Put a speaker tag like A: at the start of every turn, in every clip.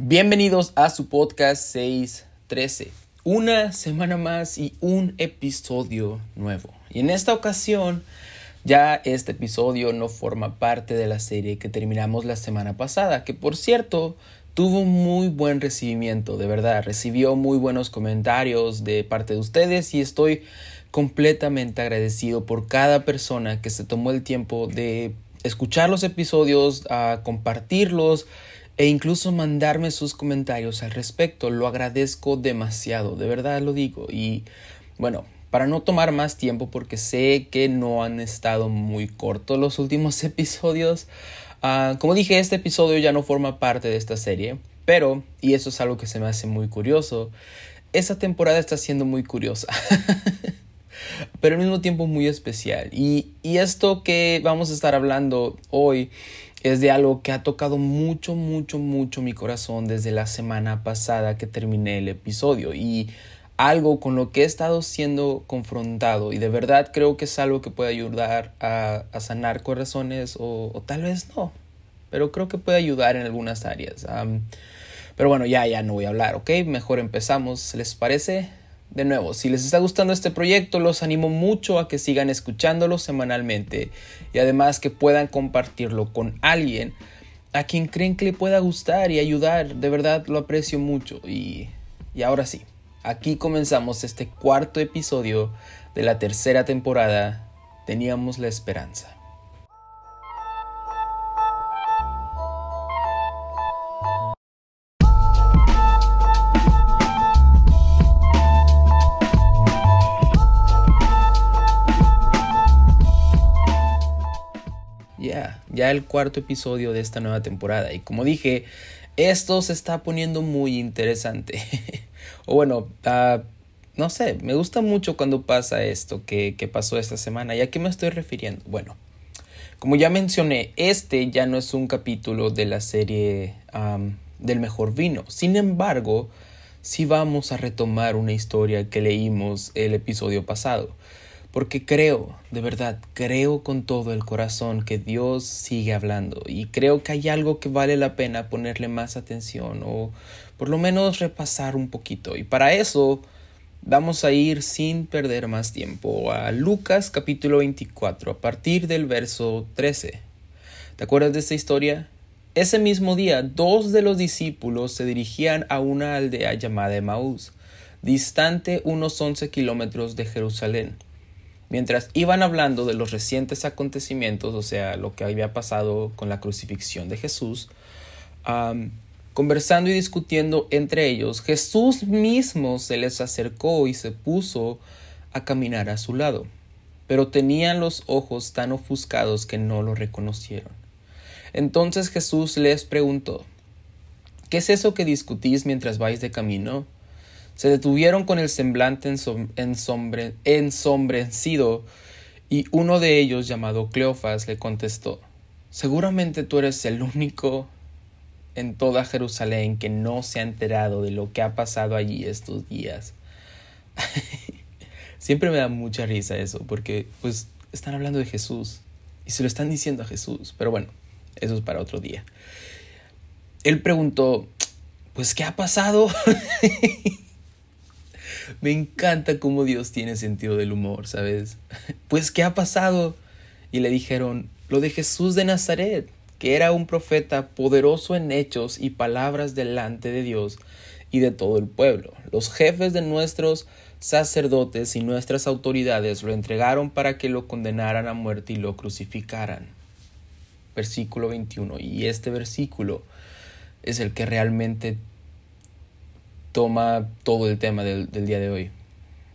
A: Bienvenidos a su podcast 613. Una semana más y un episodio nuevo. Y en esta ocasión, ya este episodio no forma parte de la serie que terminamos la semana pasada, que por cierto tuvo muy buen recibimiento, de verdad, recibió muy buenos comentarios de parte de ustedes y estoy completamente agradecido por cada persona que se tomó el tiempo de escuchar los episodios, a compartirlos e incluso mandarme sus comentarios al respecto. Lo agradezco demasiado, de verdad lo digo. Y bueno, para no tomar más tiempo, porque sé que no han estado muy cortos los últimos episodios, ah, como dije, este episodio ya no forma parte de esta serie, pero, y eso es algo que se me hace muy curioso, esta temporada está siendo muy curiosa. pero al mismo tiempo muy especial. Y, y esto que vamos a estar hablando hoy es de algo que ha tocado mucho, mucho, mucho mi corazón desde la semana pasada que terminé el episodio y algo con lo que he estado siendo confrontado y de verdad creo que es algo que puede ayudar a, sanar corazones o, tal vez no, pero creo que puede ayudar en algunas áreas. pero bueno, ya, ya no voy a hablar, ¿ok? Mejor empezamos, ¿les parece? De nuevo, si les está gustando este proyecto, los animo mucho a que sigan escuchándolo semanalmente y además que puedan compartirlo con alguien a quien creen que le pueda gustar y ayudar. De verdad lo aprecio mucho. Y, y ahora sí, aquí comenzamos este cuarto episodio de la tercera temporada. Teníamos la esperanza. El cuarto episodio de esta nueva temporada. Y como dije, esto se está poniendo muy interesante. o bueno, uh, no sé, me gusta mucho cuando pasa esto que, pasó esta semana. ¿Y a qué me estoy refiriendo? Bueno, como ya mencioné, este ya no es un capítulo de la serie del mejor vino. Sin embargo, sí vamos a retomar una historia que leímos el episodio pasado porque creo, de verdad, creo con todo el corazón que Dios sigue hablando y creo que hay algo que vale la pena ponerle más atención o por lo menos repasar un poquito. Y para eso vamos a ir sin perder más tiempo a Lucas capítulo 24 a partir del verso 13. ¿Te acuerdas de esta historia? Ese mismo día, dos de los discípulos se dirigían a una aldea llamada Emaús, distante unos 11 kilómetros de Jerusalén. Mientras iban hablando de los recientes acontecimientos, o sea, lo que había pasado con la crucifixión de Jesús, conversando y discutiendo entre ellos, Jesús mismo se les acercó y se puso a caminar a su lado, pero tenían los ojos tan ofuscados que no lo reconocieron. Entonces Jesús les preguntó, ¿Qué es eso que discutís mientras vais de camino? Se detuvieron con el semblante ensombrecido y uno de ellos, llamado Cleofas, le contestó, Seguramente tú eres el único en toda Jerusalén que no se ha enterado de lo que ha pasado allí estos días. Siempre me da mucha risa eso, porque pues están hablando de Jesús y se lo están diciendo a Jesús, pero bueno, eso es para otro día. Él preguntó, pues ¿qué ha pasado? Me encanta cómo Dios tiene sentido del humor, ¿sabes? Pues, ¿qué ha pasado? Y le dijeron, lo de Jesús de Nazaret, que era un profeta poderoso en hechos y palabras delante de Dios y de todo el pueblo. Los jefes de nuestros sacerdotes y nuestras autoridades lo entregaron para que lo condenaran a muerte y lo crucificaran. Versículo 21. Y este versículo es el que realmente toma todo el tema del, día de hoy.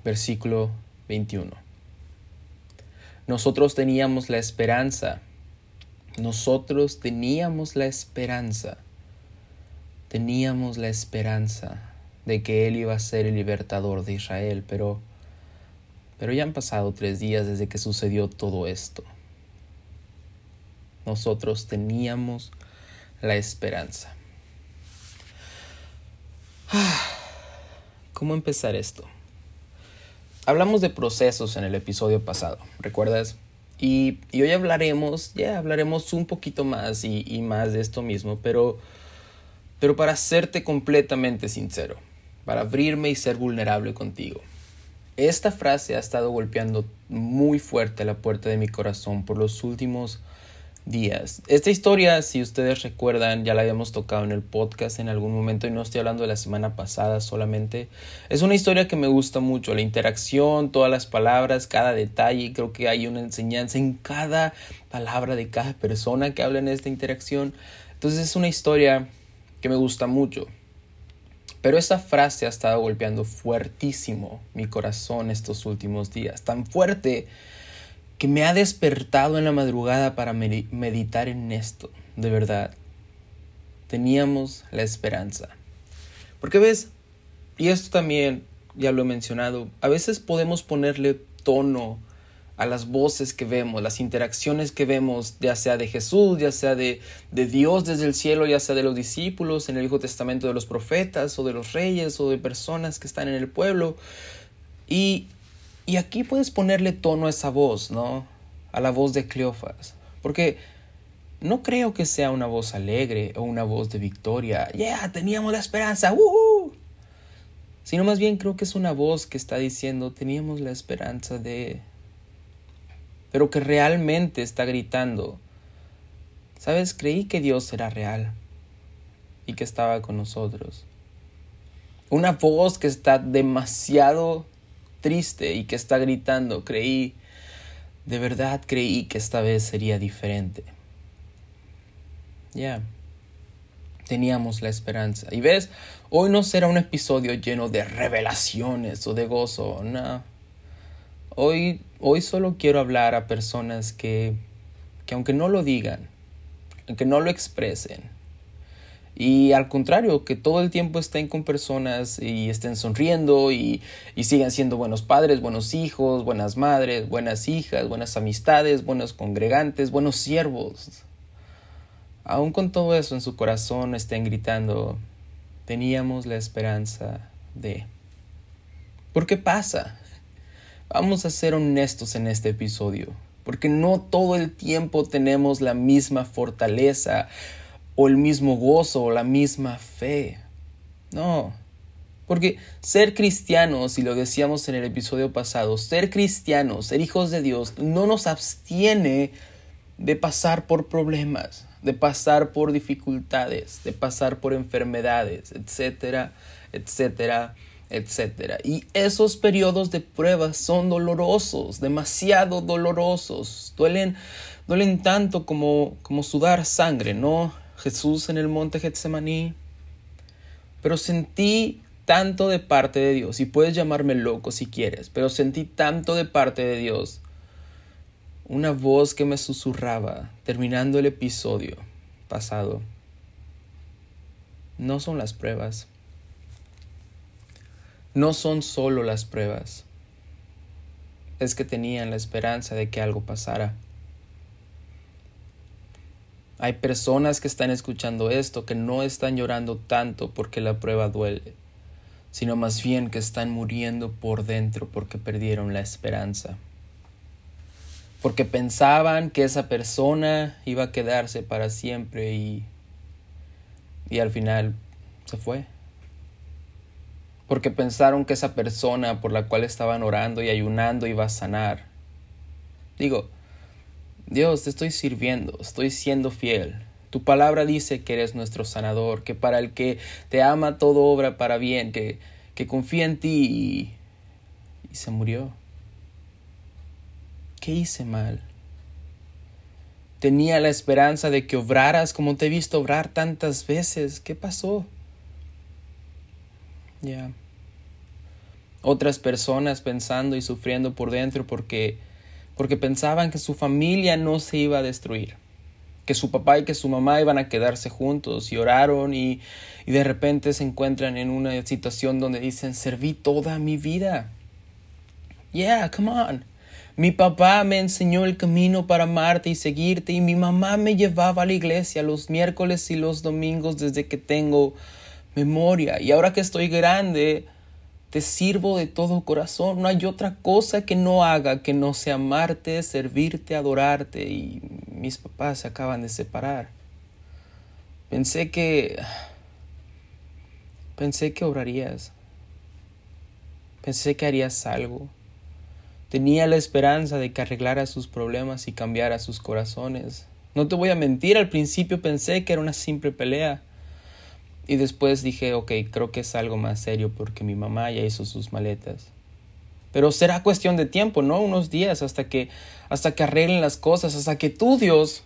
A: Versículo 21. Nosotros teníamos la esperanza, nosotros teníamos la esperanza, teníamos la esperanza de que Él iba a ser el libertador de Israel, pero, pero ya han pasado tres días desde que sucedió todo esto. Nosotros teníamos la esperanza. ¿Cómo empezar esto? Hablamos de procesos en el episodio pasado, ¿recuerdas? Y, hoy hablaremos, ya hablaremos un poquito más y, más de esto mismo, pero, pero para serte completamente sincero, para abrirme y ser vulnerable contigo. Esta frase ha estado golpeando muy fuerte la puerta de mi corazón por los últimos días. Esta historia, si ustedes recuerdan, ya la habíamos tocado en el podcast en algún momento y no estoy hablando de la semana pasada solamente. Es una historia que me gusta mucho, la interacción, todas las palabras, cada detalle. Creo que hay una enseñanza en cada palabra de cada persona que habla en esta interacción. Entonces es una historia que me gusta mucho. Pero esa frase ha estado golpeando fuertísimo mi corazón estos últimos días. Tan fuerte que me ha despertado en la madrugada para meditar en esto, de verdad. Teníamos la esperanza. Porque ves, y esto también ya lo he mencionado, a veces podemos ponerle tono a las voces que vemos, las interacciones que vemos, ya sea de Jesús, ya sea de, de, Dios desde el cielo, ya sea de los discípulos, en el Viejo Testamento de los profetas o de los reyes o de personas que están en el pueblo. Y y aquí puedes ponerle tono a esa voz, ¿no? A la voz de Cleofas. Porque no creo que sea una voz alegre o una voz de victoria. ¡Yeah! Teníamos la esperanza. ¡Woohoo! Sino más bien creo que es una voz que está diciendo teníamos la esperanza de... Pero que realmente está gritando. ¿Sabes? Creí que Dios era real y que estaba con nosotros. Una voz que está demasiado triste y que está gritando, creí, de verdad creí que esta vez sería diferente. Ya, teníamos la esperanza. Y ves, hoy no será un episodio lleno de revelaciones o de gozo, no. Hoy, hoy solo quiero hablar a personas que, que aunque no lo digan, aunque no lo expresen, y al contrario, que todo el tiempo estén con personas y estén sonriendo y, y, sigan siendo buenos padres, buenos hijos, buenas madres, buenas hijas, buenas amistades, buenos congregantes, buenos siervos. Aún con todo eso en su corazón estén gritando, teníamos la esperanza de... ¿Por qué pasa? Vamos a ser honestos en este episodio, porque no todo el tiempo tenemos la misma fortaleza o el mismo gozo o la misma fe. No. Porque ser cristianos, y lo decíamos en el episodio pasado, ser cristianos, ser hijos de Dios, no nos abstiene de pasar por problemas, de pasar por dificultades, de pasar por enfermedades, etcétera, etcétera, etcétera. Y esos periodos de pruebas son dolorosos, demasiado dolorosos, duelen, duelen tanto como, como sudar sangre, ¿no? Jesús en el monte Getsemaní, pero sentí tanto de parte de Dios, y puedes llamarme loco si quieres, pero sentí tanto de parte de Dios, una voz que me susurraba terminando el episodio pasado. No son las pruebas. No son solo las pruebas. Es que tenían la esperanza de que algo pasara. Hay personas que están escuchando esto que no están llorando tanto porque la prueba duele, sino más bien que están muriendo por dentro porque perdieron la esperanza. Porque pensaban que esa persona iba a quedarse para siempre y, y al final se fue. Porque pensaron que esa persona por la cual estaban orando y ayunando iba a sanar. Digo, Dios, te estoy sirviendo, estoy siendo fiel. Tu palabra dice que eres nuestro sanador, que para el que te ama todo obra para bien, que, que confía en ti y, se murió. ¿Qué hice mal? Tenía la esperanza de que obraras como te he visto obrar tantas veces. ¿Qué pasó? Ya. Otras personas pensando y sufriendo por dentro porque porque pensaban que su familia no se iba a destruir, que su papá y que su mamá iban a quedarse juntos y oraron y, y de repente se encuentran en una situación donde dicen, serví toda mi vida. Yeah, come on. Mi papá me enseñó el camino para amarte y seguirte y mi mamá me llevaba a la iglesia los miércoles y los domingos desde que tengo memoria. Y ahora que estoy grande, te sirvo de todo corazón. No hay otra cosa que no haga que no sea amarte, servirte, adorarte. Y mis papás se acaban de separar. Pensé que pensé que obrarías. Pensé que harías algo. Tenía la esperanza de que arreglara sus problemas y cambiara sus corazones. No te voy a mentir, al principio pensé que era una simple pelea. Y después dije, ok, creo que es algo más serio porque mi mamá ya hizo sus maletas. Pero será cuestión de tiempo, ¿no? Unos días hasta que hasta que arreglen las cosas, hasta que tú, Dios,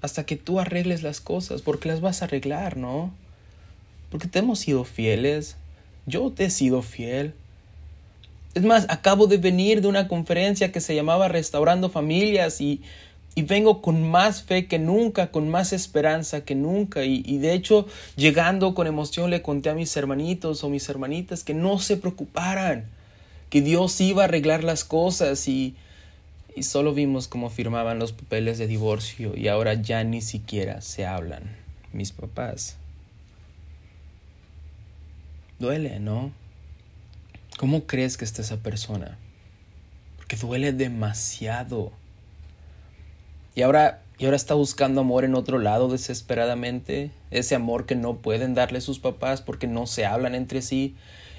A: hasta que tú arregles las cosas, porque las vas a arreglar, ¿no? Porque te hemos sido fieles. Yo te he sido fiel. Es más, acabo de venir de una conferencia que se llamaba Restaurando Familias y, y vengo con más fe que nunca, con más esperanza que nunca. Y, de hecho, llegando con emoción le conté a mis hermanitos o mis hermanitas que no se preocuparan, que Dios iba a arreglar las cosas y, y solo vimos cómo firmaban los papeles de divorcio y ahora ya ni siquiera se hablan mis papás. Duele, ¿no? ¿Cómo crees que está esa persona? Porque duele demasiado. Y ahora, y ahora está buscando amor en otro lado desesperadamente. Ese amor que no pueden darle sus papás porque no se hablan entre sí.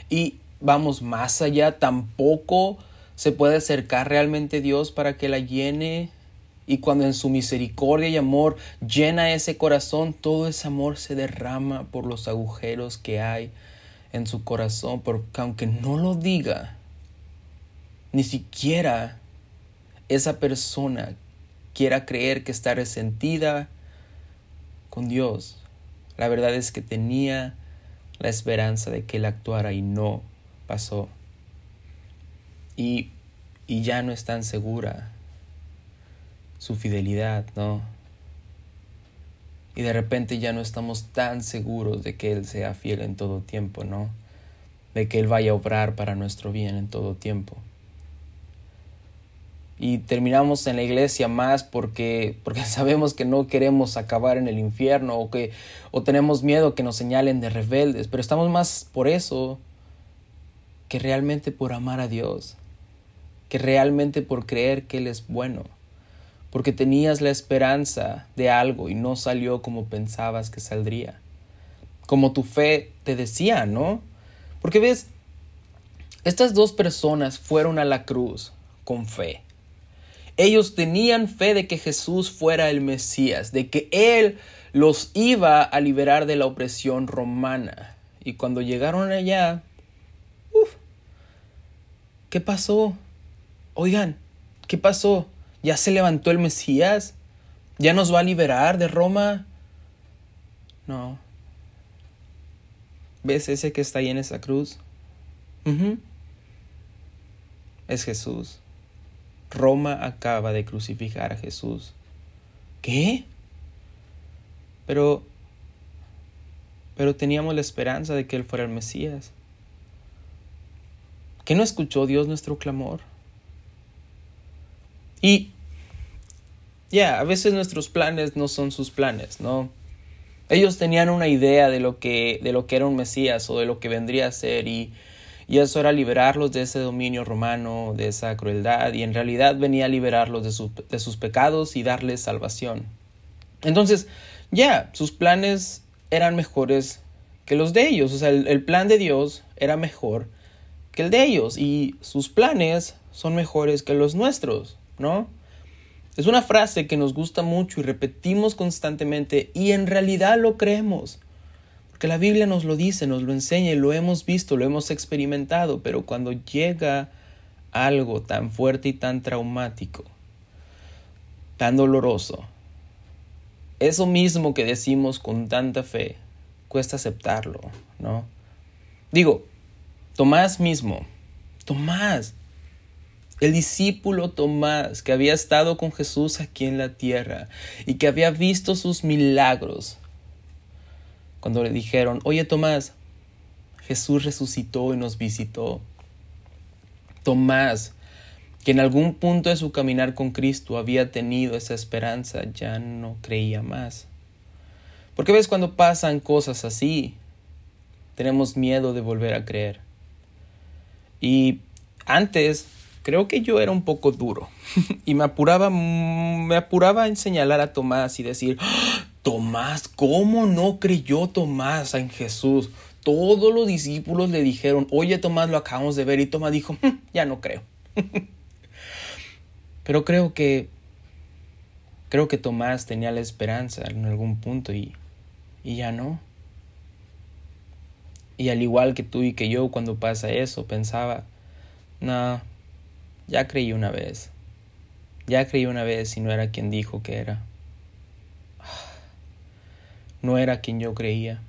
A: Y vamos más allá, tampoco se puede acercar realmente a Dios para que la llene. Y cuando en su misericordia y amor llena ese corazón, todo ese amor se derrama por los agujeros que hay en su corazón, porque aunque no lo diga, ni siquiera esa persona quiera creer que está resentida con Dios. La verdad es que tenía la esperanza de que Él actuara y no pasó. Y, y ya no es tan segura su fidelidad, ¿no? y de repente ya no estamos tan seguros de que Él sea fiel en todo tiempo, ¿no? De que Él vaya a obrar para nuestro bien en todo tiempo. Y terminamos en la iglesia más porque, porque sabemos que no queremos acabar en el infierno o que o tenemos miedo que nos señalen de rebeldes, pero estamos más por eso que realmente por amar a Dios, que realmente por creer que Él es bueno porque tenías la esperanza de algo y no salió como pensabas que saldría. Como tu fe te decía, ¿no? Porque ves, estas dos personas fueron a la cruz con fe. Ellos tenían fe de que Jesús fuera el Mesías, de que Él los iba a liberar de la opresión romana. Y cuando llegaron allá, uf, ¿qué pasó? Oigan, ¿qué pasó? ¿Ya se levantó el Mesías? ¿Ya nos va a liberar de Roma? No. ¿Ves ese que está ahí en esa cruz? Es Jesús. Roma acaba de crucificar a Jesús. ¿Qué? Pero... Pero teníamos la esperanza de que Él fuera el Mesías. ¿Qué no escuchó Dios nuestro clamor? Y ya, a veces nuestros planes no son sus planes, ¿no? Ellos tenían una idea de lo que, de lo que era un Mesías o de lo que vendría a ser y, y eso era liberarlos de ese dominio romano, de esa crueldad y en realidad venía a liberarlos de, de sus pecados y darles salvación. Entonces, ya, sus planes eran mejores que los de ellos, o sea, el plan de Dios era mejor que el de ellos y sus planes son mejores que los nuestros. ¿no? Es una frase que nos gusta mucho y repetimos constantemente y en realidad lo creemos. Porque la Biblia nos lo dice, nos lo enseña y lo hemos visto, lo hemos experimentado, pero cuando llega algo tan fuerte y tan traumático, tan doloroso, eso mismo que decimos con tanta fe, cuesta aceptarlo, ¿no? Digo, Tomás mismo, Tomás, el discípulo Tomás, que había estado con Jesús aquí en la tierra y que había visto sus milagros, cuando le dijeron, oye Tomás, Jesús resucitó y nos visitó. Tomás, que en algún punto de su caminar con Cristo había tenido esa esperanza, ya no creía más. Porque ves cuando pasan cosas así, tenemos miedo de volver a creer. Y antes Creo que yo era un poco duro y me apuraba, me apuraba en señalar a Tomás y decir. Tomás, ¿cómo no creyó Tomás en Jesús? Todos los discípulos le dijeron, oye Tomás, lo acabamos de ver. Y Tomás dijo, mm, ya no creo. Pero creo que, creo que Tomás tenía la esperanza en algún punto y, y ya no. Y al igual que tú y que yo cuando pasa eso, pensaba, no, ya creí una vez. Ya creí una vez y no era quien dijo que era. No era quien yo creía.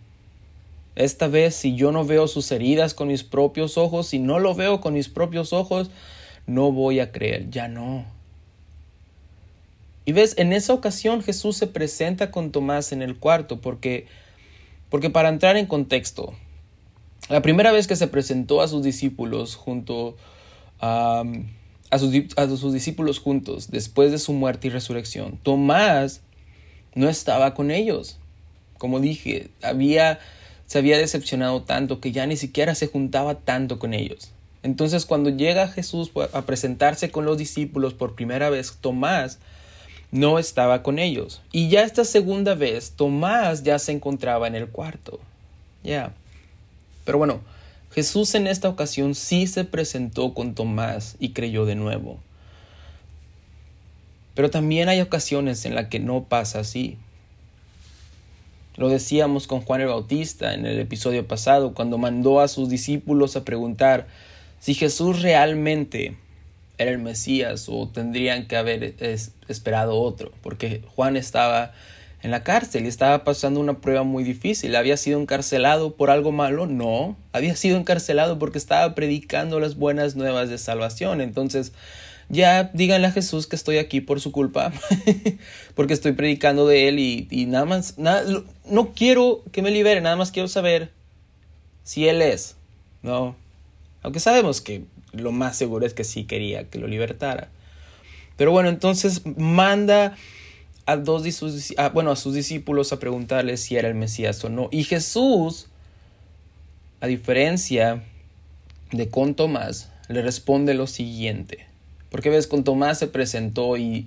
A: Esta vez, si yo no veo sus heridas con mis propios ojos, si no lo veo con mis propios ojos, no voy a creer, ya no. Y ves, en esa ocasión Jesús se presenta con Tomás en el cuarto, porque, porque para entrar en contexto, la primera vez que se presentó a sus discípulos junto a, sus, a sus discípulos juntos después de su muerte y resurrección, Tomás no estaba con ellos. Como dije, había se había decepcionado tanto que ya ni siquiera se juntaba tanto con ellos. Entonces cuando llega Jesús a presentarse con los discípulos por primera vez, Tomás no estaba con ellos. Y ya esta segunda vez, Tomás ya se encontraba en el cuarto. Ya. Pero bueno, Jesús en esta ocasión sí se presentó con Tomás y creyó de nuevo. Pero también hay ocasiones en las que no pasa así. Lo decíamos con Juan el Bautista en el episodio pasado, cuando mandó a sus discípulos a preguntar si Jesús realmente era el Mesías o tendrían que haber esperado otro, porque Juan estaba en la cárcel y estaba pasando una prueba muy difícil. ¿Había sido encarcelado por algo malo? No, había sido encarcelado porque estaba predicando las buenas nuevas de salvación. Entonces, ya díganle a Jesús que estoy aquí por su culpa, porque estoy predicando de Él y, nada más, nada, no quiero que me libere, nada más quiero saber si Él es, ¿no? Aunque sabemos que lo más seguro es que sí quería que lo libertara. Pero bueno, entonces manda a dos sus, bueno, a sus discípulos a preguntarles si era el Mesías o no. Y Jesús, a diferencia de con Tomás, le responde lo siguiente. Porque ves, con Tomás se presentó y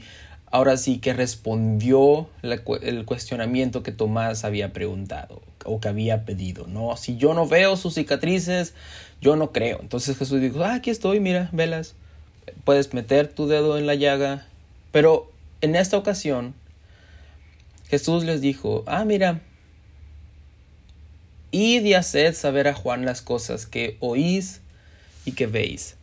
A: ahora sí que respondió el cuestionamiento que Tomás había preguntado o que había pedido, ¿no? Si yo no veo sus cicatrices, yo no creo. Entonces Jesús dijo, ah, aquí estoy, mira, velas, puedes meter tu dedo en la llaga. Pero en esta ocasión, Jesús les dijo, ah, mira, id y haced saber a Juan las cosas que oís y que veis.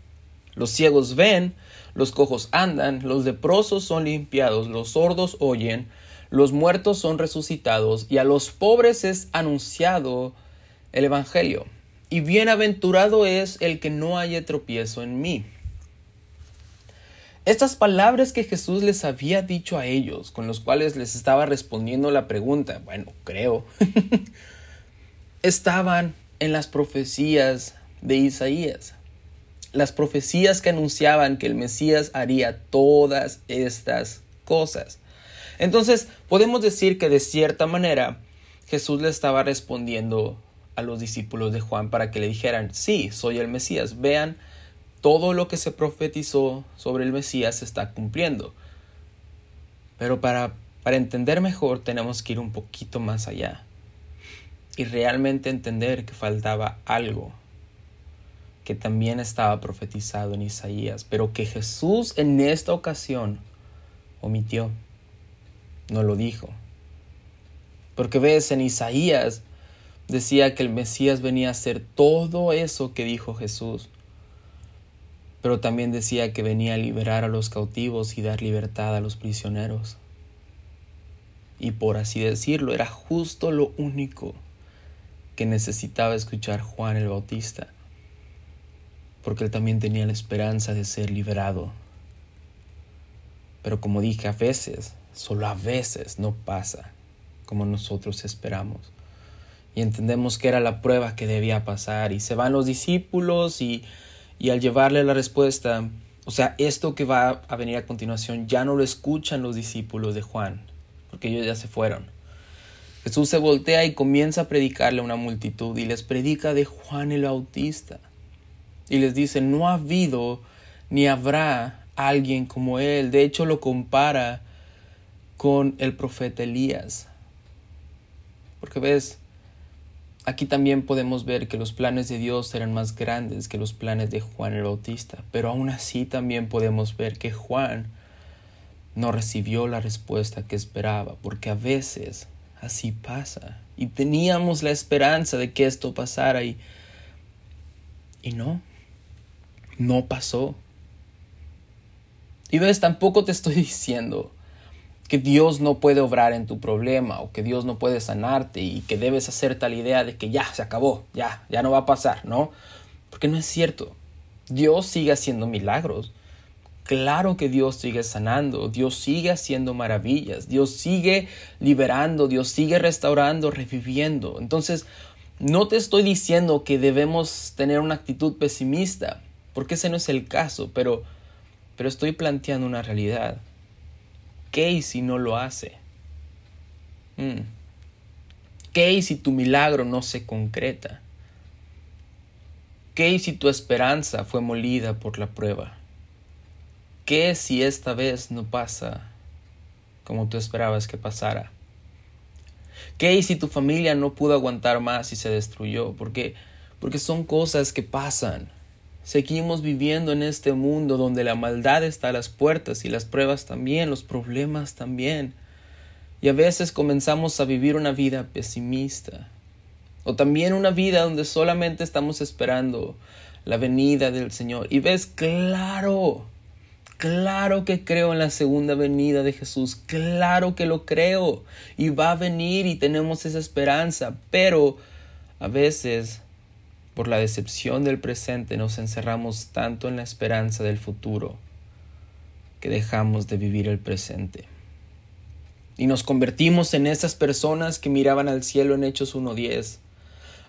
A: Los ciegos ven, los cojos andan, los leprosos son limpiados, los sordos oyen, los muertos son resucitados, y a los pobres es anunciado el Evangelio. Y bienaventurado es el que no haya tropiezo en mí. Estas palabras que Jesús les había dicho a ellos, con los cuales les estaba respondiendo la pregunta, bueno, creo, estaban en las profecías de Isaías las profecías que anunciaban que el Mesías haría todas estas cosas. Entonces, podemos decir que de cierta manera Jesús le estaba respondiendo a los discípulos de Juan para que le dijeran, sí, soy el Mesías, vean, todo lo que se profetizó sobre el Mesías se está cumpliendo. Pero para, para entender mejor tenemos que ir un poquito más allá y realmente entender que faltaba algo que también estaba profetizado en Isaías, pero que Jesús en esta ocasión omitió, no lo dijo. Porque ves, en Isaías decía que el Mesías venía a hacer todo eso que dijo Jesús, pero también decía que venía a liberar a los cautivos y dar libertad a los prisioneros. Y por así decirlo, era justo lo único que necesitaba escuchar Juan el Bautista porque él también tenía la esperanza de ser liberado. Pero como dije, a veces, solo a veces no pasa como nosotros esperamos. Y entendemos que era la prueba que debía pasar. Y se van los discípulos y, y al llevarle la respuesta, o sea, esto que va a venir a continuación ya no lo escuchan los discípulos de Juan, porque ellos ya se fueron. Jesús se voltea y comienza a predicarle a una multitud y les predica de Juan el Bautista y les dice, no ha habido ni habrá alguien como él. De hecho, lo compara con el profeta Elías. Porque ves, aquí también podemos ver que los planes de Dios eran más grandes que los planes de Juan el Bautista, pero aún así también podemos ver que Juan no recibió la respuesta que esperaba, porque a veces así pasa. Y teníamos la esperanza de que esto pasara y, y no, no pasó. Y ves, tampoco te estoy diciendo que Dios no puede obrar en tu problema o que Dios no puede sanarte y que debes hacer tal idea de que ya se acabó, ya, ya no va a pasar, ¿no? Porque no es cierto. Dios sigue haciendo milagros. Claro que Dios sigue sanando, Dios sigue haciendo maravillas, Dios sigue liberando, Dios sigue restaurando, reviviendo. Entonces, no te estoy diciendo que debemos tener una actitud pesimista, porque ese no es el caso, pero, pero estoy planteando una realidad. ¿Qué si no lo hace? Mm. ¿Qué si tu milagro no se concreta? ¿Qué si tu esperanza fue molida por la prueba? ¿Qué si esta vez no pasa como tú esperabas que pasara? ¿Qué si tu familia no pudo aguantar más y se destruyó? Porque, porque son cosas que pasan. Seguimos viviendo en este mundo donde la maldad está a las puertas y las pruebas también, los problemas también. Y a veces comenzamos a vivir una vida pesimista. O también una vida donde solamente estamos esperando la venida del Señor. Y ves, claro, claro que creo en la segunda venida de Jesús. Claro que lo creo. Y va a venir y tenemos esa esperanza. Pero a veces por la decepción del presente nos encerramos tanto en la esperanza del futuro que dejamos de vivir el presente. Y nos convertimos en esas personas que miraban al cielo en Hechos 1.10,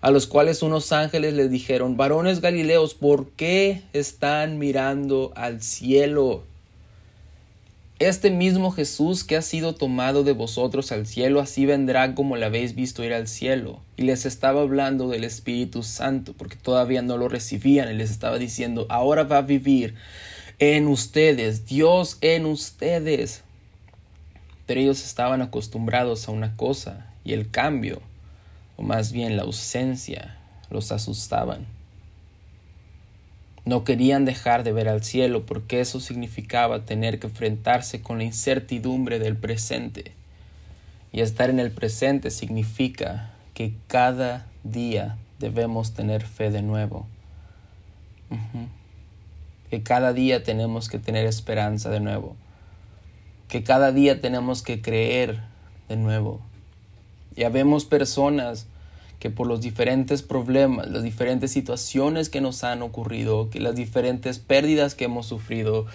A: a los cuales unos ángeles les dijeron, varones galileos, ¿por qué están mirando al cielo? Este mismo Jesús que ha sido tomado de vosotros al cielo, así vendrá como le habéis visto ir al cielo. Y les estaba hablando del Espíritu Santo, porque todavía no lo recibían, y les estaba diciendo, ahora va a vivir en ustedes, Dios en ustedes. Pero ellos estaban acostumbrados a una cosa, y el cambio, o más bien la ausencia, los asustaban. No querían dejar de ver al cielo porque eso significaba tener que enfrentarse con la incertidumbre del presente. Y estar en el presente significa que cada día debemos tener fe de nuevo. Que cada día tenemos que tener esperanza de nuevo. Que cada día tenemos que creer de nuevo. Ya vemos personas que por los diferentes problemas, las diferentes situaciones que nos han ocurrido, que las diferentes pérdidas que hemos sufrido,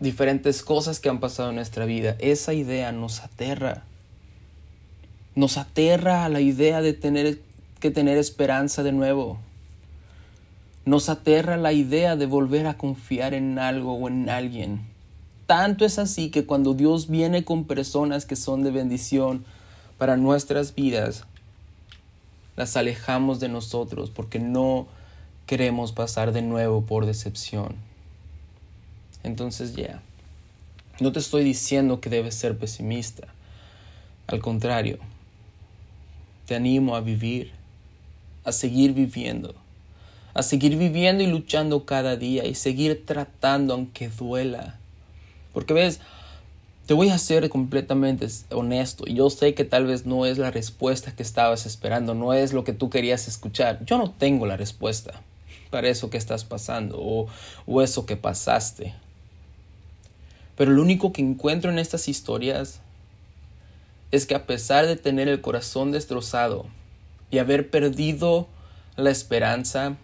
A: diferentes cosas que han pasado en nuestra vida, esa idea nos aterra. Nos aterra a la idea de tener que tener esperanza de nuevo. Nos aterra la idea de volver a confiar en algo o en alguien. Tanto es así que cuando Dios viene con personas que son de bendición para nuestras vidas, las alejamos de nosotros porque no queremos pasar de nuevo por decepción. Entonces ya, no te estoy diciendo que debes ser pesimista. Al contrario, te animo a vivir, a seguir viviendo, a seguir viviendo y luchando cada día y seguir tratando aunque duela. Porque ves, te voy a ser completamente honesto. Yo sé que tal vez no es la respuesta que estabas esperando, no es lo que tú querías escuchar. Yo no tengo la respuesta para eso que estás pasando o, o eso que pasaste. Pero lo único que encuentro en estas historias es que a pesar de tener el corazón destrozado y haber perdido la esperanza,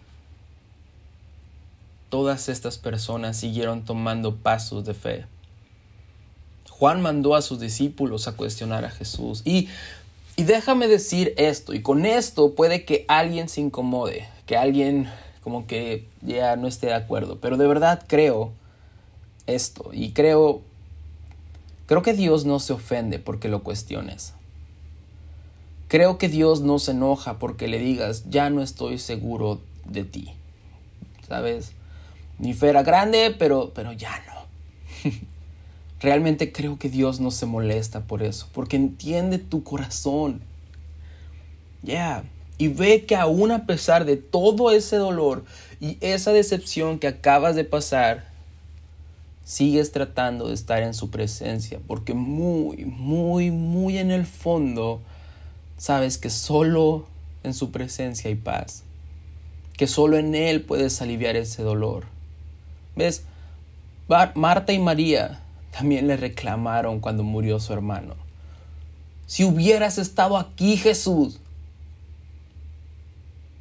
A: todas estas personas siguieron tomando pasos de fe Juan mandó a sus discípulos a cuestionar a Jesús. Y, y déjame decir esto, y con esto puede que alguien se incomode, que alguien como que ya no esté de acuerdo, pero de verdad creo esto y creo creo que Dios no se ofende porque lo cuestiones. Creo que Dios no se enoja porque le digas, ya no estoy seguro de ti. ¿Sabes? Mi fe era grande, pero, pero ya no. Realmente creo que Dios no se molesta por eso, porque entiende tu corazón. Yeah. Y ve que aún a pesar de todo ese dolor y esa decepción que acabas de pasar, sigues tratando de estar en su presencia, porque muy, muy, muy en el fondo sabes que solo en su presencia hay paz, que solo en Él puedes aliviar ese dolor. ¿Ves? Marta y María también le reclamaron cuando murió su hermano. Si hubieras estado aquí, Jesús,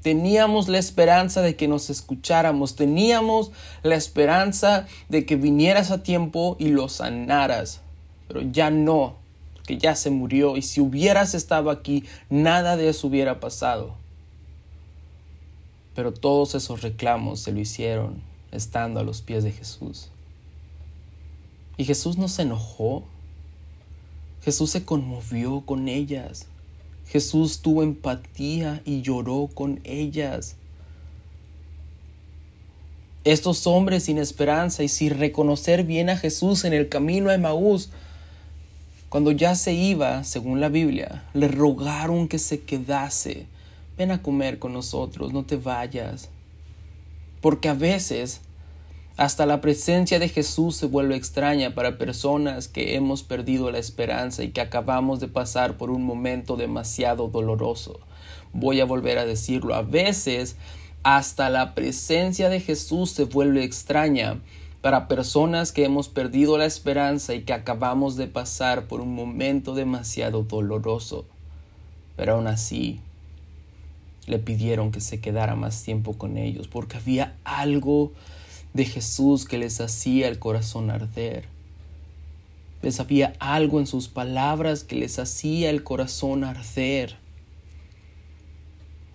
A: Teníamos la esperanza de que nos escucháramos, teníamos la esperanza de que vinieras a tiempo y lo sanaras, pero ya no, porque ya se murió y si hubieras estado aquí, nada de eso hubiera pasado. Pero todos esos reclamos se lo hicieron estando a los pies de Jesús. Y Jesús no se enojó, Jesús se conmovió con ellas. Jesús tuvo empatía y lloró con ellas. Estos hombres sin esperanza y sin reconocer bien a Jesús en el camino a Emaús, cuando ya se iba, según la Biblia, le rogaron que se quedase. Ven a comer con nosotros, no te vayas. Porque a veces hasta la presencia de Jesús se vuelve extraña para personas que hemos perdido la esperanza y que acabamos de pasar por un momento demasiado doloroso. Voy a volver a decirlo, a veces hasta la presencia de Jesús se vuelve extraña para personas que hemos perdido la esperanza y que acabamos de pasar por un momento demasiado doloroso. Pero aún así, le pidieron que se quedara más tiempo con ellos porque había algo de Jesús que les hacía el corazón arder. Les había algo en sus palabras que les hacía el corazón arder.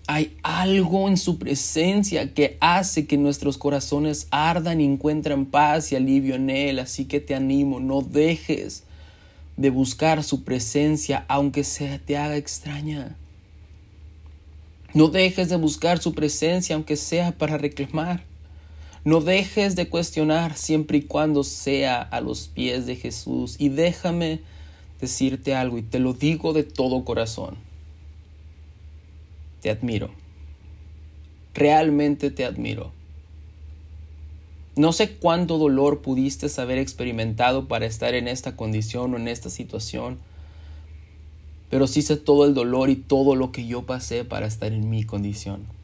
A: Hay algo en su presencia que hace que nuestros corazones ardan y encuentren paz y alivio en Él. Así que te animo, no dejes de buscar su presencia aunque sea te haga extraña. No dejes de buscar su presencia aunque sea para reclamar. No dejes de cuestionar siempre y cuando sea a los pies de Jesús. Y déjame decirte algo y te lo digo de todo corazón. Te admiro. Realmente te admiro. No sé cuánto dolor pudiste haber experimentado para estar en esta condición o en esta situación, pero sí sé todo el dolor y todo lo que yo pasé para estar en mi condición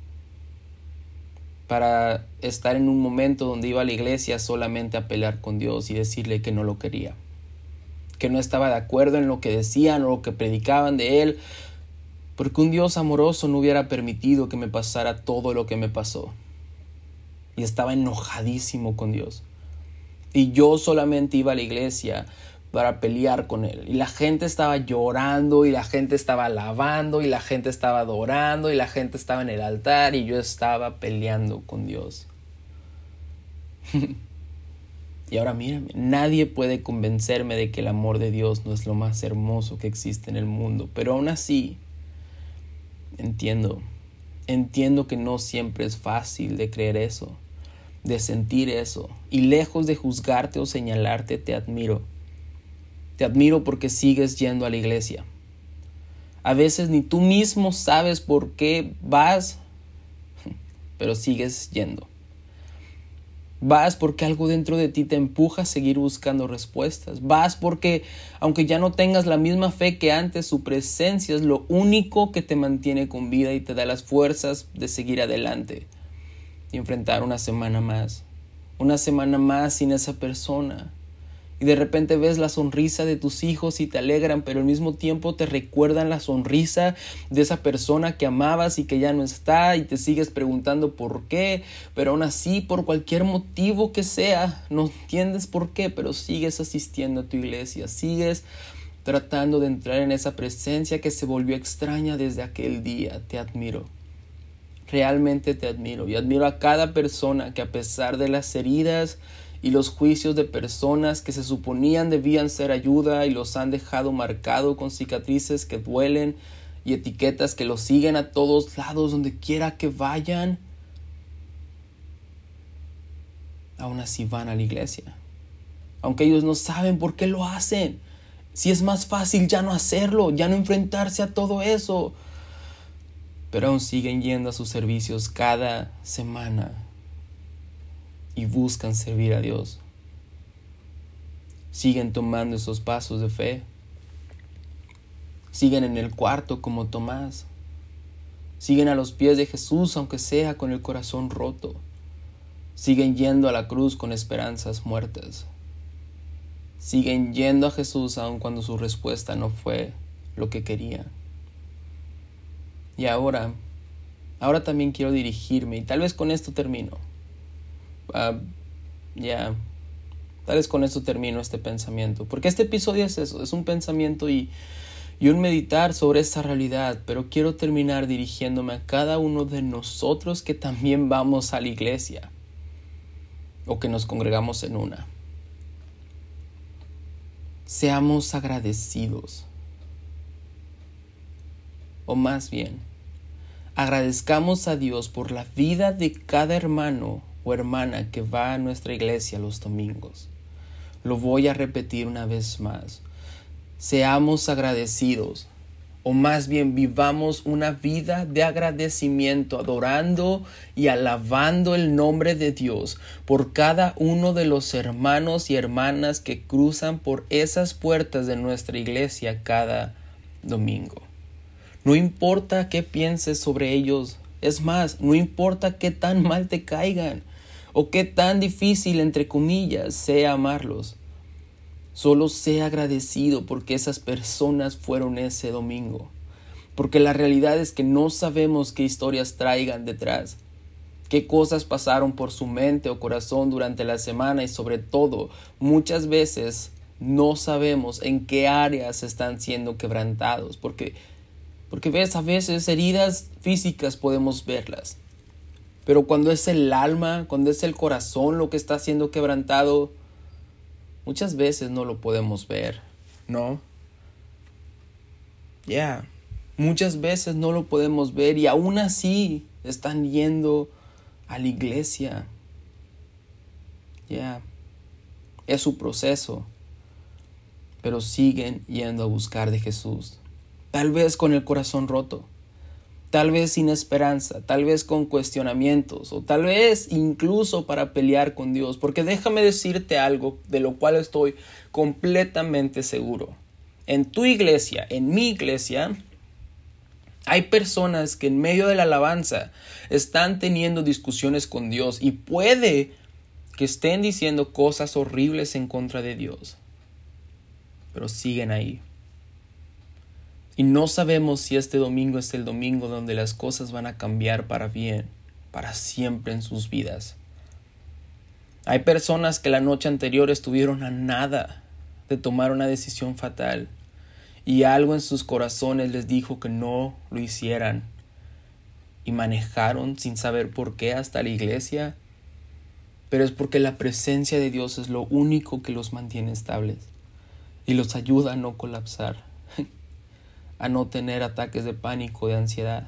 A: para estar en un momento donde iba a la iglesia solamente a pelear con Dios y decirle que no lo quería, que no estaba de acuerdo en lo que decían o lo que predicaban de Él, porque un Dios amoroso no hubiera permitido que me pasara todo lo que me pasó. Y estaba enojadísimo con Dios. Y yo solamente iba a la iglesia para pelear con él. Y la gente estaba llorando y la gente estaba alabando y la gente estaba adorando y la gente estaba en el altar y yo estaba peleando con Dios. y ahora mírame, nadie puede convencerme de que el amor de Dios no es lo más hermoso que existe en el mundo, pero aún así entiendo, entiendo que no siempre es fácil de creer eso, de sentir eso, y lejos de juzgarte o señalarte, te admiro te admiro porque sigues yendo a la iglesia. A veces ni tú mismo sabes por qué vas, pero sigues yendo. Vas porque algo dentro de ti te empuja a seguir buscando respuestas. Vas porque, aunque ya no tengas la misma fe que antes, su presencia es lo único que te mantiene con vida y te da las fuerzas de seguir adelante y enfrentar una semana más. Una semana más sin esa persona y de repente ves la sonrisa de tus hijos y te alegran, pero al mismo tiempo te recuerdan la sonrisa de esa persona que amabas y que ya no está y te sigues preguntando por qué, pero aún así por cualquier motivo que sea, no entiendes por qué, pero sigues asistiendo a tu iglesia, sigues tratando de entrar en esa presencia que se volvió extraña desde aquel día. Te admiro. Realmente te admiro y admiro a cada persona que a pesar de las heridas, y los juicios de personas que se suponían debían ser ayuda y los han dejado marcado con cicatrices que duelen y etiquetas que los siguen a todos lados donde quiera que vayan. Aún así van a la iglesia. Aunque ellos no saben por qué lo hacen. Si es más fácil ya no hacerlo, ya no enfrentarse a todo eso. pero aún siguen yendo a sus servicios cada semana y buscan servir a Dios. Siguen tomando esos pasos de fe. Siguen en el cuarto como Tomás. Siguen a los pies de Jesús aunque sea con el corazón roto. Siguen yendo a la cruz con esperanzas muertas. Siguen yendo a Jesús aun cuando su respuesta no fue lo que querían. Y ahora, ahora también quiero dirigirme, y tal vez con esto termino. Ah, ya, tal vez con esto termino este pensamiento, porque este episodio es eso, es un pensamiento y, y un meditar sobre esta realidad, pero quiero terminar dirigiéndome a cada uno de nosotros que también vamos a la iglesia o que nos congregamos en una. Seamos agradecidos o más bien, agradezcamos a Dios por la vida de cada hermano o hermana que va a nuestra iglesia los domingos. Lo voy a repetir una vez más. Seamos agradecidos, o más bien vivamos una vida de agradecimiento, adorando y alabando el nombre de Dios por cada uno de los hermanos y hermanas que cruzan por esas puertas de nuestra iglesia cada domingo. No importa qué pienses sobre ellos. Es más, no importa qué tan mal te caigan o qué tan difícil, entre comillas, sea amarlos. Solo sé agradecido porque esas personas fueron ese domingo. Porque la realidad es que no sabemos qué historias traigan detrás, qué cosas pasaron por su mente o corazón durante la semana y sobre todo, muchas veces no sabemos en qué áreas están siendo quebrantados, porque porque ves, a veces heridas físicas podemos verlas. Pero cuando es el alma, cuando es el corazón lo que está siendo quebrantado, muchas veces no lo podemos ver, ¿no? Ya, muchas veces no lo podemos ver y aún así están yendo a la iglesia. Ya, es su proceso, pero siguen yendo a buscar de Jesús tal vez con el corazón roto, tal vez sin esperanza, tal vez con cuestionamientos o tal vez incluso para pelear con Dios. Porque déjame decirte algo de lo cual estoy completamente seguro. En tu iglesia, en mi iglesia, hay personas que en medio de la alabanza están teniendo discusiones con Dios y puede que estén diciendo cosas horribles en contra de Dios, pero siguen ahí. Y no sabemos si este domingo es el domingo donde las cosas van a cambiar para bien, para siempre en sus vidas. Hay personas que la noche anterior estuvieron a nada de tomar una decisión fatal y algo en sus corazones les dijo que no lo hicieran y manejaron sin saber por qué hasta la iglesia, pero es porque la presencia de Dios es lo único que los mantiene estables y los ayuda a no colapsar a no tener ataques de pánico, de ansiedad.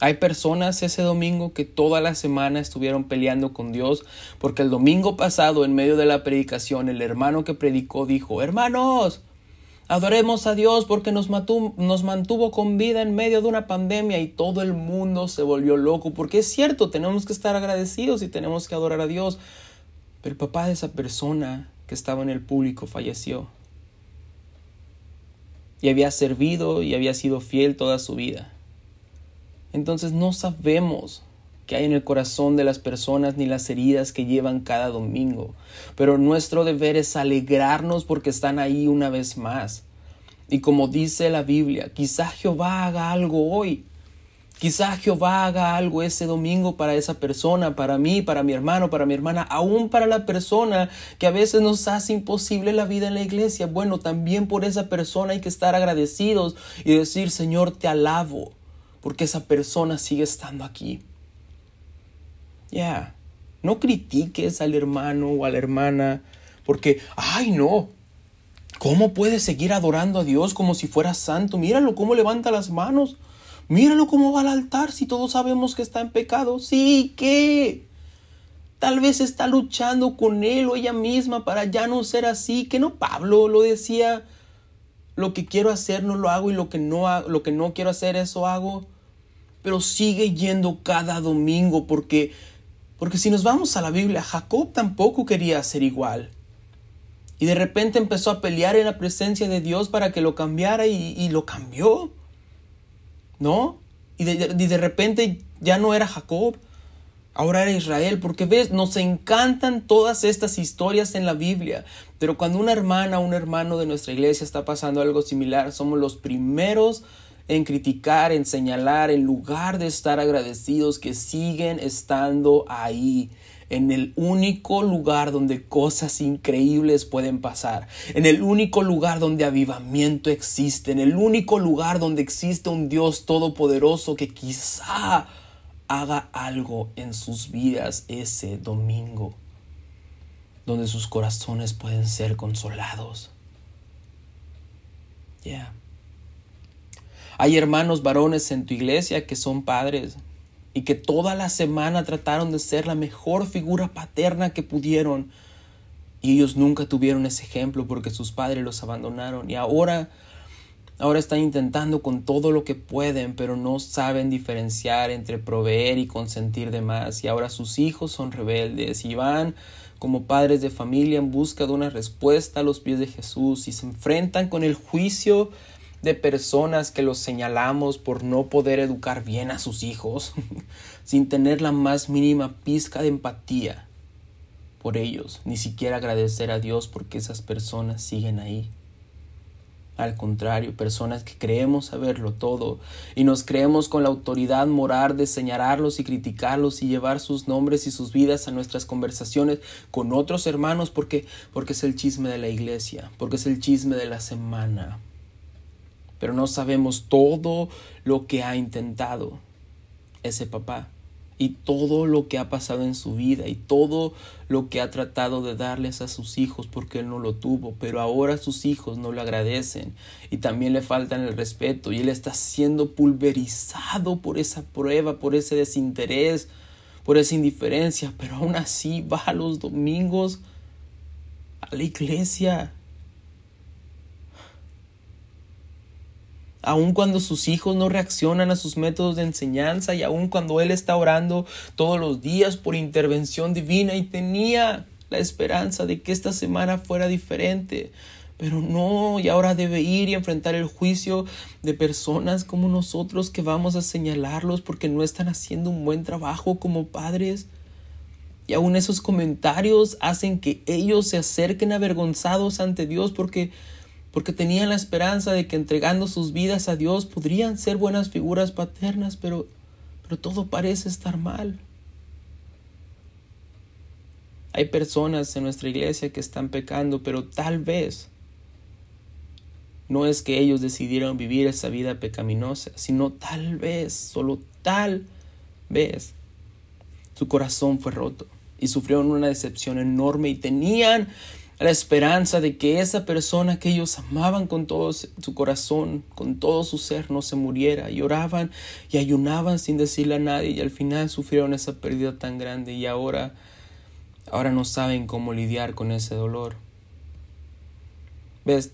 A: Hay personas ese domingo que toda la semana estuvieron peleando con Dios porque el domingo pasado en medio de la predicación el hermano que predicó dijo, hermanos, adoremos a Dios porque nos, nos mantuvo con vida en medio de una pandemia y todo el mundo se volvió loco porque es cierto, tenemos que estar agradecidos y tenemos que adorar a Dios. Pero el papá de esa persona que estaba en el público falleció y había servido y había sido fiel toda su vida. Entonces no sabemos qué hay en el corazón de las personas ni las heridas que llevan cada domingo, pero nuestro deber es alegrarnos porque están ahí una vez más. Y como dice la Biblia, quizá Jehová haga algo hoy Quizá Jehová haga algo ese domingo para esa persona, para mí, para mi hermano, para mi hermana, aún para la persona que a veces nos hace imposible la vida en la iglesia. Bueno, también por esa persona hay que estar agradecidos y decir, Señor, te alabo, porque esa persona sigue estando aquí. Ya, no critiques al hermano o a la hermana, porque, ay, no, ¿cómo puede seguir adorando a Dios como si fuera santo? Míralo cómo levanta las manos. Míralo cómo va al altar si todos sabemos que está en pecado. Sí, ¿qué? Tal vez está luchando con él o ella misma para ya no ser así. Que no Pablo lo decía. Lo que quiero hacer no lo hago y lo que no, lo que no quiero hacer eso hago. pero sigue yendo cada domingo porque porque si nos vamos a la Biblia, Jacob tampoco quería ser igual. Y de repente empezó a pelear en la presencia de Dios para que lo cambiara y, lo cambió. ¿No? Y de, de repente ya no era Jacob, ahora era Israel, porque ves, nos encantan todas estas historias en la Biblia, pero cuando una hermana o un hermano de nuestra iglesia está pasando algo similar, somos los primeros en criticar, en señalar, en lugar de estar agradecidos que siguen estando ahí, en el único lugar donde cosas increíbles pueden pasar, en el único lugar donde avivamiento existe, en el único lugar donde existe un Dios todopoderoso que quizá haga algo en sus vidas ese domingo, donde sus corazones pueden ser consolados. Hay hermanos varones en tu iglesia que son padres y que toda la semana trataron de ser la mejor figura paterna que pudieron. Y ellos nunca tuvieron ese ejemplo porque sus padres los abandonaron. Y ahora Ahora están intentando con todo lo que pueden, pero no saben diferenciar entre proveer y consentir de más. Y ahora sus hijos son rebeldes y van como padres de familia en busca de una respuesta a los pies de Jesús y se enfrentan con el juicio de personas que los señalamos por no poder educar bien a sus hijos sin tener la más mínima pizca de empatía por ellos, ni siquiera agradecer a Dios porque esas personas siguen ahí. Al contrario, personas que creemos saberlo todo y nos creemos con la autoridad moral de señalarlos y criticarlos y llevar sus nombres y sus vidas a nuestras conversaciones con otros hermanos porque porque es el chisme de la iglesia, porque es el chisme de la semana. Pero no sabemos todo lo que ha intentado ese papá y todo lo que ha pasado en su vida y todo lo que ha tratado de darles a sus hijos porque él no lo tuvo, pero ahora sus hijos no le agradecen y también le faltan el respeto y él está siendo pulverizado por esa prueba, por ese desinterés, por esa indiferencia, pero aún así va los domingos a la iglesia aun cuando sus hijos no reaccionan a sus métodos de enseñanza y aun cuando él está orando todos los días por intervención divina y tenía la esperanza de que esta semana fuera diferente. Pero no, y ahora debe ir y enfrentar el juicio de personas como nosotros que vamos a señalarlos porque no están haciendo un buen trabajo como padres. Y aún esos comentarios hacen que ellos se acerquen avergonzados ante Dios porque porque tenían la esperanza de que entregando sus vidas a Dios podrían ser buenas figuras paternas, pero, pero todo parece estar mal. Hay personas en nuestra iglesia que están pecando, pero tal vez no es que ellos decidieron vivir esa vida pecaminosa, sino tal vez, solo tal vez, su corazón fue roto y sufrieron una decepción enorme y tenían la esperanza de que esa persona que ellos amaban con todo su corazón, con todo su ser, no se muriera. Lloraban y ayunaban sin decirle a nadie y al final sufrieron esa pérdida tan grande y ahora, ahora no saben cómo lidiar con ese dolor. ¿Ves?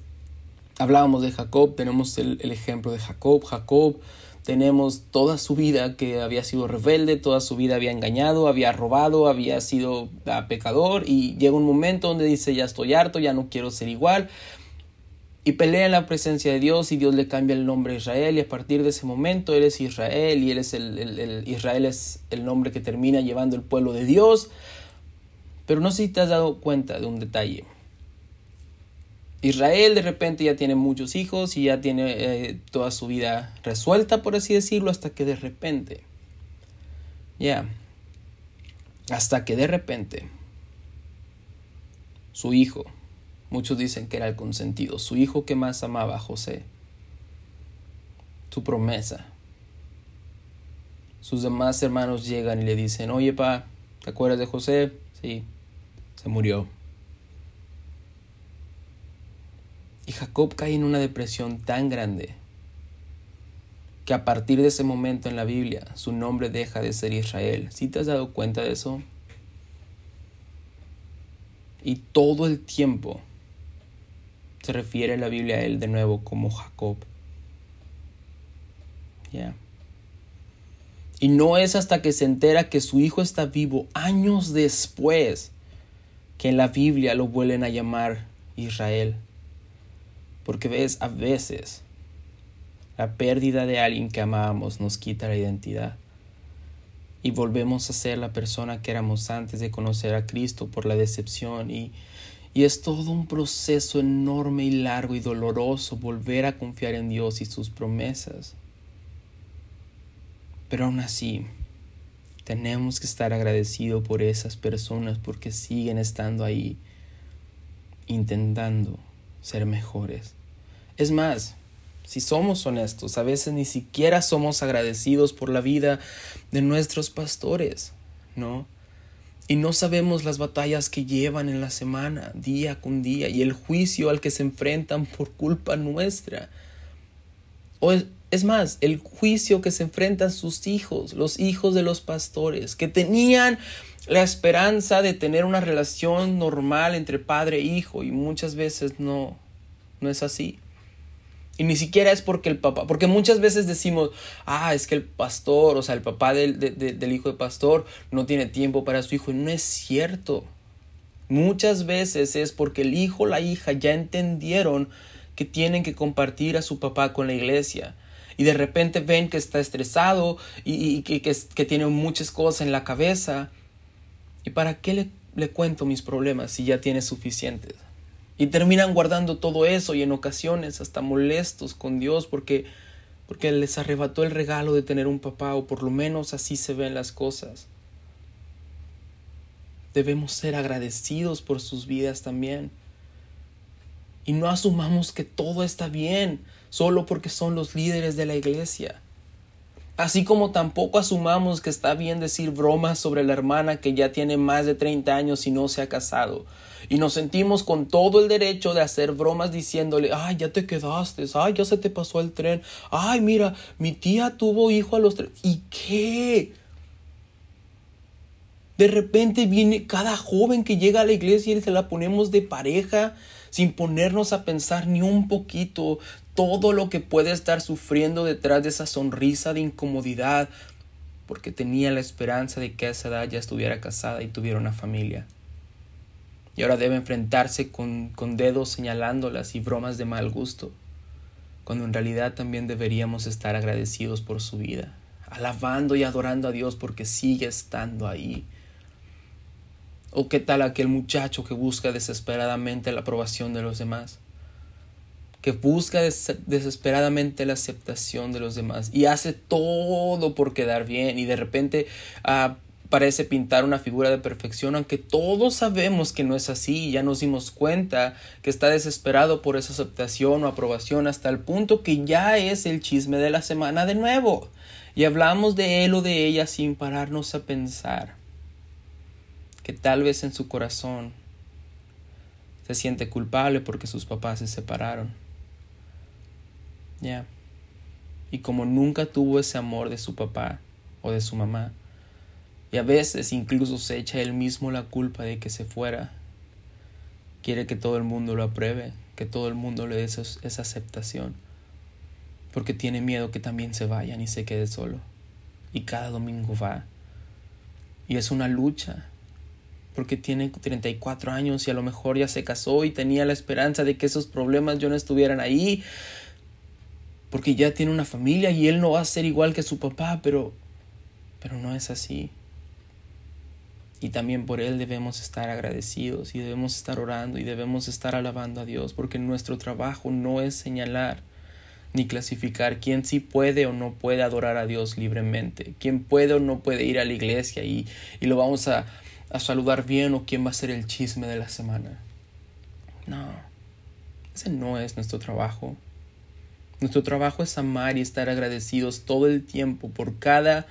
A: Hablábamos de Jacob, tenemos el, el ejemplo de Jacob. Jacob tenemos toda su vida que había sido rebelde, toda su vida había engañado, había robado, había sido pecador y llega un momento donde dice ya estoy harto, ya no quiero ser igual y pelea en la presencia de Dios y Dios le cambia el nombre a Israel y a partir de ese momento él es Israel y él es el, Israel es el nombre que termina llevando el pueblo de Dios pero no sé si te has dado cuenta de un detalle Israel de repente ya tiene muchos hijos y ya tiene eh, toda su vida resuelta, por así decirlo, hasta que de repente, ya, hasta que de repente su hijo, muchos dicen que era el consentido, su hijo que más amaba José, su promesa, sus demás hermanos llegan y le dicen, oye pa, ¿te acuerdas de José? Sí, se murió. Y Jacob cae en una depresión tan grande que a partir de ese momento en la Biblia su nombre deja de ser Israel. ¿Sí te has dado cuenta de eso? Y todo el tiempo se refiere la Biblia a él de nuevo como Jacob. Ya. Y no es hasta que se entera que su hijo está vivo años después que en la Biblia lo vuelven a llamar Israel. Porque ves, a veces la pérdida de alguien que amamos nos quita la identidad y volvemos a ser la persona que éramos antes de conocer a Cristo por la decepción y, y es todo un proceso enorme y largo y doloroso volver a confiar en Dios y sus promesas. Pero aún así, tenemos que estar agradecidos por esas personas porque siguen estando ahí intentando ser mejores. Es más, si somos honestos, a veces ni siquiera somos agradecidos por la vida de nuestros pastores, ¿no? Y no sabemos las batallas que llevan en la semana, día con día, y el juicio al que se enfrentan por culpa nuestra. O es, más, el juicio que se enfrentan sus hijos, los hijos de los pastores, que tenían la esperanza de tener una relación normal entre padre e hijo, y muchas veces no, no es así. Y ni siquiera es porque el papá, porque muchas veces decimos, ah, es que el pastor, o sea, el papá del, del hijo de pastor no tiene tiempo para su hijo. Y no es cierto. Muchas veces es porque el hijo o la hija ya entendieron que tienen que compartir a su papá con la iglesia. Y de repente ven que está estresado y, que, que, que, tiene muchas cosas en la cabeza. ¿Y para qué le, le cuento mis problemas si ya tiene suficientes? Y terminan guardando todo eso y en ocasiones hasta molestos con Dios porque, porque les arrebató el regalo de tener un papá o por lo menos así se ven las cosas. Debemos ser agradecidos por sus vidas también. Y no asumamos que todo está bien solo porque son los líderes de la iglesia. Así como tampoco asumamos que está bien decir bromas sobre la hermana que ya tiene más de 30 años y no se ha casado. Y nos sentimos con todo el derecho de hacer bromas diciéndole, ay, ya te quedaste, ay, ya se te pasó el tren, ay, mira, mi tía tuvo hijo a los tres. ¿Y qué? De repente viene cada joven que llega a la iglesia y se la ponemos de pareja sin ponernos a pensar ni un poquito todo lo que puede estar sufriendo detrás de esa sonrisa de incomodidad, porque tenía la esperanza de que a esa edad ya estuviera casada y tuviera una familia. Y ahora debe enfrentarse con, con dedos señalándolas y bromas de mal gusto, cuando en realidad también deberíamos estar agradecidos por su vida, alabando y adorando a Dios porque sigue estando ahí. ¿O qué tal aquel muchacho que busca desesperadamente la aprobación de los demás? Que busca desesperadamente la aceptación de los demás y hace todo por quedar bien y de repente ah, parece pintar una figura de perfección, aunque todos sabemos que no es así, ya nos dimos cuenta que está desesperado por esa aceptación o aprobación hasta el punto que ya es el chisme de la semana de nuevo. Y hablamos de él o de ella sin pararnos a pensar que tal vez en su corazón se siente culpable porque sus papás se separaron ya. Y como nunca tuvo ese amor de su papá o de su mamá, y a veces incluso se echa él mismo la culpa de que se fuera, quiere que todo el mundo lo apruebe, que todo el mundo le dé esa, esa aceptación, porque tiene miedo que también se vayan y se quede solo. Y cada domingo va. Y es una lucha, porque tiene 34 años y a lo mejor ya se casó y tenía la esperanza de que esos problemas yo no estuvieran ahí, porque ya tiene una familia y él no va a ser igual que su papá, pero, pero no es así. Y también por él debemos estar agradecidos y debemos estar orando y debemos estar alabando a Dios, porque nuestro trabajo no es señalar ni clasificar quién sí puede o no puede adorar a Dios libremente, quién puede o no puede ir a la iglesia y, y lo vamos a, a saludar bien o quién va a ser el chisme de la semana. No, ese no es nuestro trabajo. Nuestro trabajo es amar y estar agradecidos todo el tiempo por cada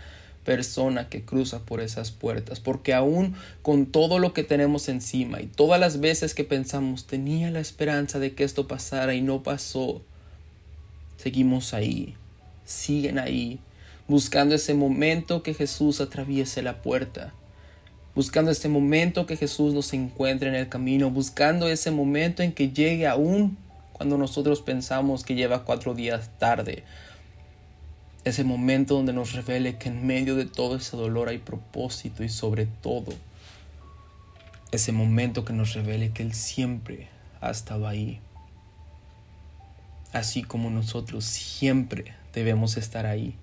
A: persona que cruza por esas puertas, porque aún con todo lo que tenemos encima y todas las veces que pensamos tenía la esperanza de que esto pasara y no pasó, seguimos ahí, siguen ahí, buscando ese momento que Jesús atraviese la puerta, buscando ese momento que Jesús nos encuentre en el camino, buscando ese momento en que llegue aún cuando nosotros pensamos que lleva cuatro días tarde. ese momento donde nos revele que en medio de todo ese dolor hay propósito y sobre todo ese momento que nos revele que Él siempre ha estado ahí. Así como nosotros siempre debemos estar ahí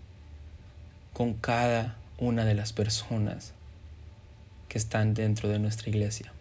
A: con cada una de las personas que están dentro de nuestra iglesia.